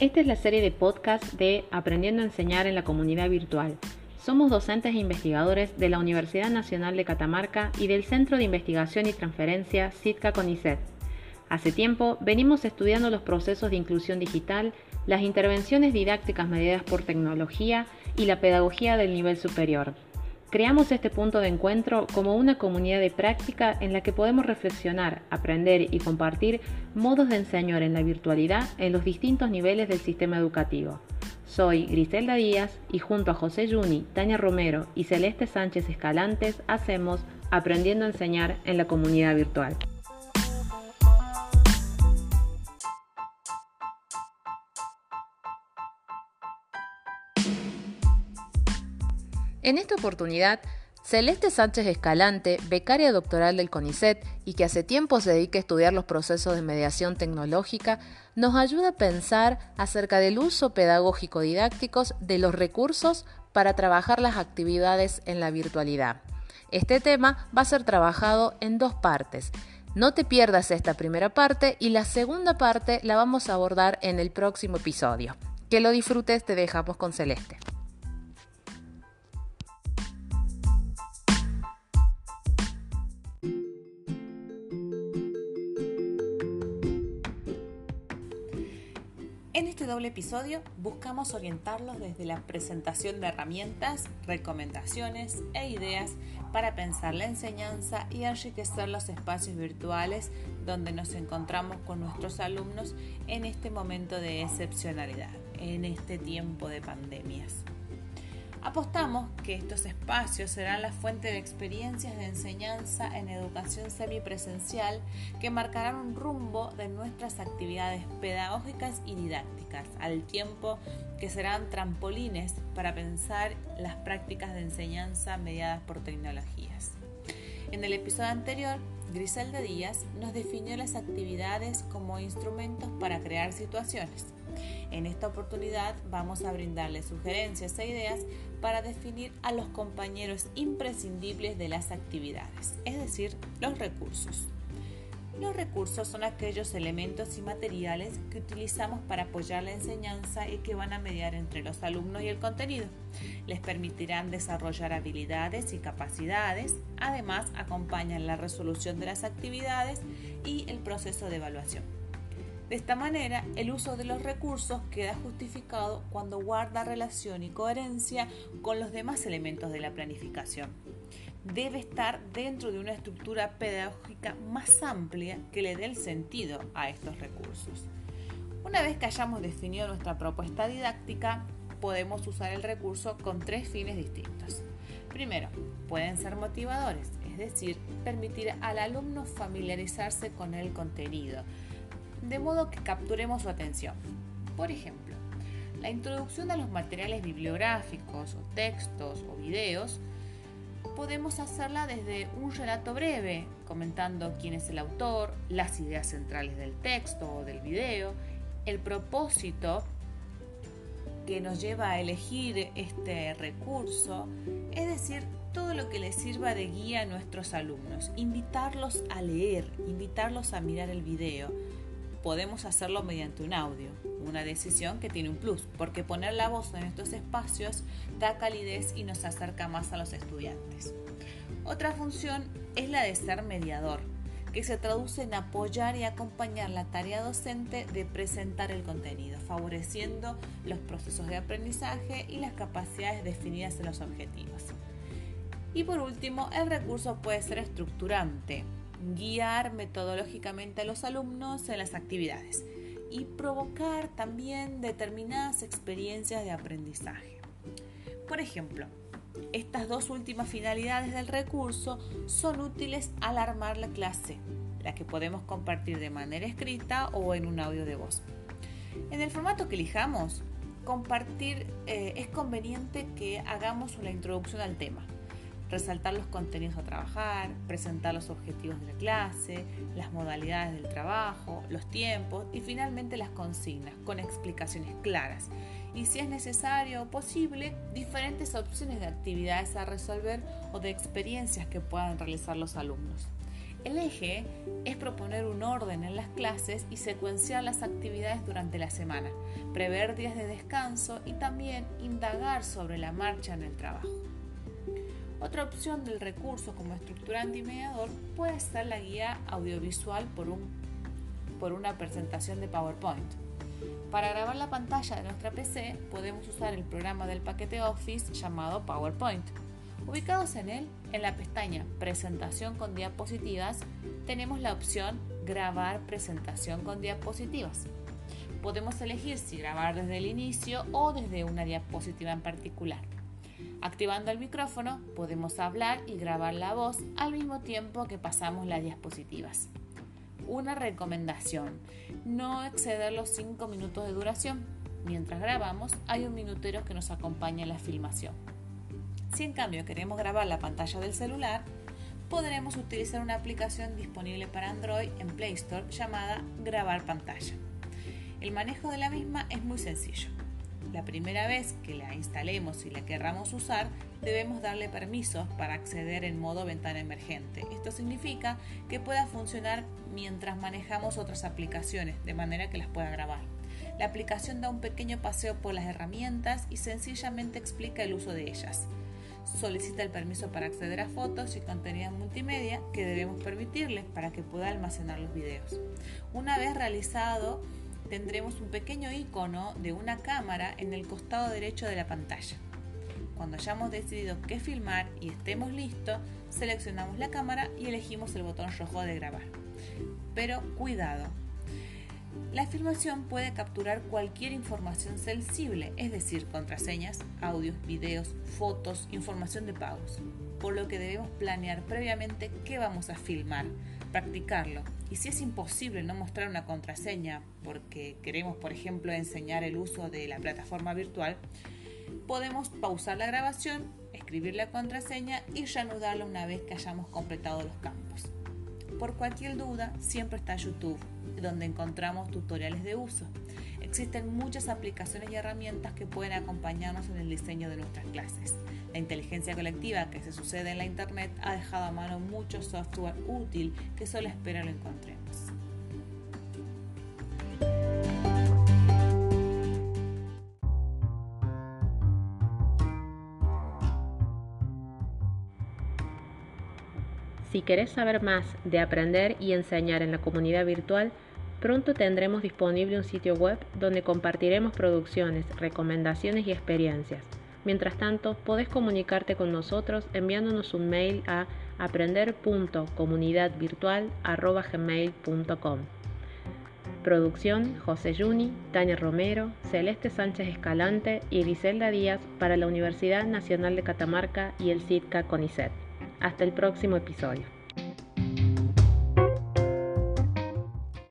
Esta es la serie de podcast de Aprendiendo a enseñar en la comunidad virtual. Somos docentes e investigadores de la Universidad Nacional de Catamarca y del Centro de Investigación y Transferencia CITCA CONICET. Hace tiempo venimos estudiando los procesos de inclusión digital, las intervenciones didácticas mediadas por tecnología y la pedagogía del nivel superior. Creamos este punto de encuentro como una comunidad de práctica en la que podemos reflexionar, aprender y compartir modos de enseñar en la virtualidad en los distintos niveles del sistema educativo. Soy Griselda Díaz y junto a José Yuni, Tania Romero y Celeste Sánchez Escalantes hacemos Aprendiendo a enseñar en la comunidad virtual. En esta oportunidad, Celeste Sánchez Escalante, becaria doctoral del CONICET y que hace tiempo se dedica a estudiar los procesos de mediación tecnológica, nos ayuda a pensar acerca del uso pedagógico didácticos de los recursos para trabajar las actividades en la virtualidad. Este tema va a ser trabajado en dos partes. No te pierdas esta primera parte y la segunda parte la vamos a abordar en el próximo episodio. Que lo disfrutes, te dejamos con Celeste. En este doble episodio buscamos orientarlos desde la presentación de herramientas, recomendaciones e ideas para pensar la enseñanza y enriquecer los espacios virtuales donde nos encontramos con nuestros alumnos en este momento de excepcionalidad, en este tiempo de pandemias. Apostamos que estos espacios serán la fuente de experiencias de enseñanza en educación semipresencial que marcarán un rumbo de nuestras actividades pedagógicas y didácticas, al tiempo que serán trampolines para pensar las prácticas de enseñanza mediadas por tecnologías. En el episodio anterior, Griselda Díaz nos definió las actividades como instrumentos para crear situaciones en esta oportunidad vamos a brindarles sugerencias e ideas para definir a los compañeros imprescindibles de las actividades, es decir, los recursos. Los recursos son aquellos elementos y materiales que utilizamos para apoyar la enseñanza y que van a mediar entre los alumnos y el contenido. Les permitirán desarrollar habilidades y capacidades, además acompañan la resolución de las actividades y el proceso de evaluación. De esta manera, el uso de los recursos queda justificado cuando guarda relación y coherencia con los demás elementos de la planificación. Debe estar dentro de una estructura pedagógica más amplia que le dé el sentido a estos recursos. Una vez que hayamos definido nuestra propuesta didáctica, podemos usar el recurso con tres fines distintos. Primero, pueden ser motivadores, es decir, permitir al alumno familiarizarse con el contenido, de modo que capturemos su atención. Por ejemplo, la introducción a los materiales bibliográficos o textos o videos podemos hacerla desde un relato breve, comentando quién es el autor, las ideas centrales del texto o del video, el propósito que nos lleva a elegir este recurso, es decir, todo lo que les sirva de guía a nuestros alumnos, invitarlos a leer, invitarlos a mirar el video, podemos hacerlo mediante un audio, una decisión que tiene un plus, porque poner la voz en estos espacios da calidez y nos acerca más a los estudiantes. Otra función es la de ser mediador, que se traduce en apoyar y acompañar la tarea docente de presentar el contenido, favoreciendo los procesos de aprendizaje y las capacidades definidas en los objetivos. Y por último, el recurso puede ser estructurante, guiar metodológicamente a los alumnos en las actividades y provocar también determinadas experiencias de aprendizaje. Por ejemplo, estas dos últimas finalidades del recurso son útiles al armar la clase, la que podemos compartir de manera escrita o en un audio de voz. En el formato que elijamos, compartir eh, es conveniente que hagamos una introducción al tema, resaltar los contenidos a trabajar, presentar los objetivos de la clase, las modalidades del trabajo, los tiempos y finalmente las consignas con explicaciones claras y si es necesario o posible diferentes opciones de actividades a resolver o de experiencias que puedan realizar los alumnos. El eje es proponer un orden en las clases y secuenciar las actividades durante la semana, prever días de descanso y también indagar sobre la marcha en el trabajo. Otra opción del recurso como estructurante y mediador puede ser la guía audiovisual por, un, por una presentación de PowerPoint. Para grabar la pantalla de nuestra PC podemos usar el programa del paquete Office llamado PowerPoint. Ubicados en él, en la pestaña Presentación con diapositivas, tenemos la opción Grabar presentación con diapositivas. Podemos elegir si grabar desde el inicio o desde una diapositiva en particular. Activando el micrófono podemos hablar y grabar la voz al mismo tiempo que pasamos las diapositivas. Una recomendación, no exceder los 5 minutos de duración. Mientras grabamos hay un minutero que nos acompaña en la filmación. Si en cambio queremos grabar la pantalla del celular, podremos utilizar una aplicación disponible para Android en Play Store llamada Grabar pantalla. El manejo de la misma es muy sencillo. La primera vez que la instalemos y la querramos usar, debemos darle permisos para acceder en modo ventana emergente. Esto significa que pueda funcionar mientras manejamos otras aplicaciones, de manera que las pueda grabar. La aplicación da un pequeño paseo por las herramientas y sencillamente explica el uso de ellas. Solicita el permiso para acceder a fotos y contenido multimedia que debemos permitirle para que pueda almacenar los videos. Una vez realizado, tendremos un pequeño icono de una cámara en el costado derecho de la pantalla. Cuando hayamos decidido qué filmar y estemos listos, seleccionamos la cámara y elegimos el botón rojo de grabar. Pero cuidado, la filmación puede capturar cualquier información sensible, es decir, contraseñas, audios, videos, fotos, información de pagos, por lo que debemos planear previamente qué vamos a filmar, practicarlo. Y si es imposible no mostrar una contraseña porque queremos, por ejemplo, enseñar el uso de la plataforma virtual, podemos pausar la grabación, escribir la contraseña y reanudarla una vez que hayamos completado los campos. Por cualquier duda, siempre está YouTube, donde encontramos tutoriales de uso. Existen muchas aplicaciones y herramientas que pueden acompañarnos en el diseño de nuestras clases. La inteligencia colectiva que se sucede en la Internet ha dejado a mano mucho software útil que solo espera lo encontremos. Si querés saber más de aprender y enseñar en la comunidad virtual, pronto tendremos disponible un sitio web donde compartiremos producciones, recomendaciones y experiencias. Mientras tanto, podés comunicarte con nosotros enviándonos un mail a aprender.comunidadvirtual.gmail.com Producción José Juni, Tania Romero, Celeste Sánchez Escalante y Griselda Díaz para la Universidad Nacional de Catamarca y el CITCA CONICET. Hasta el próximo episodio.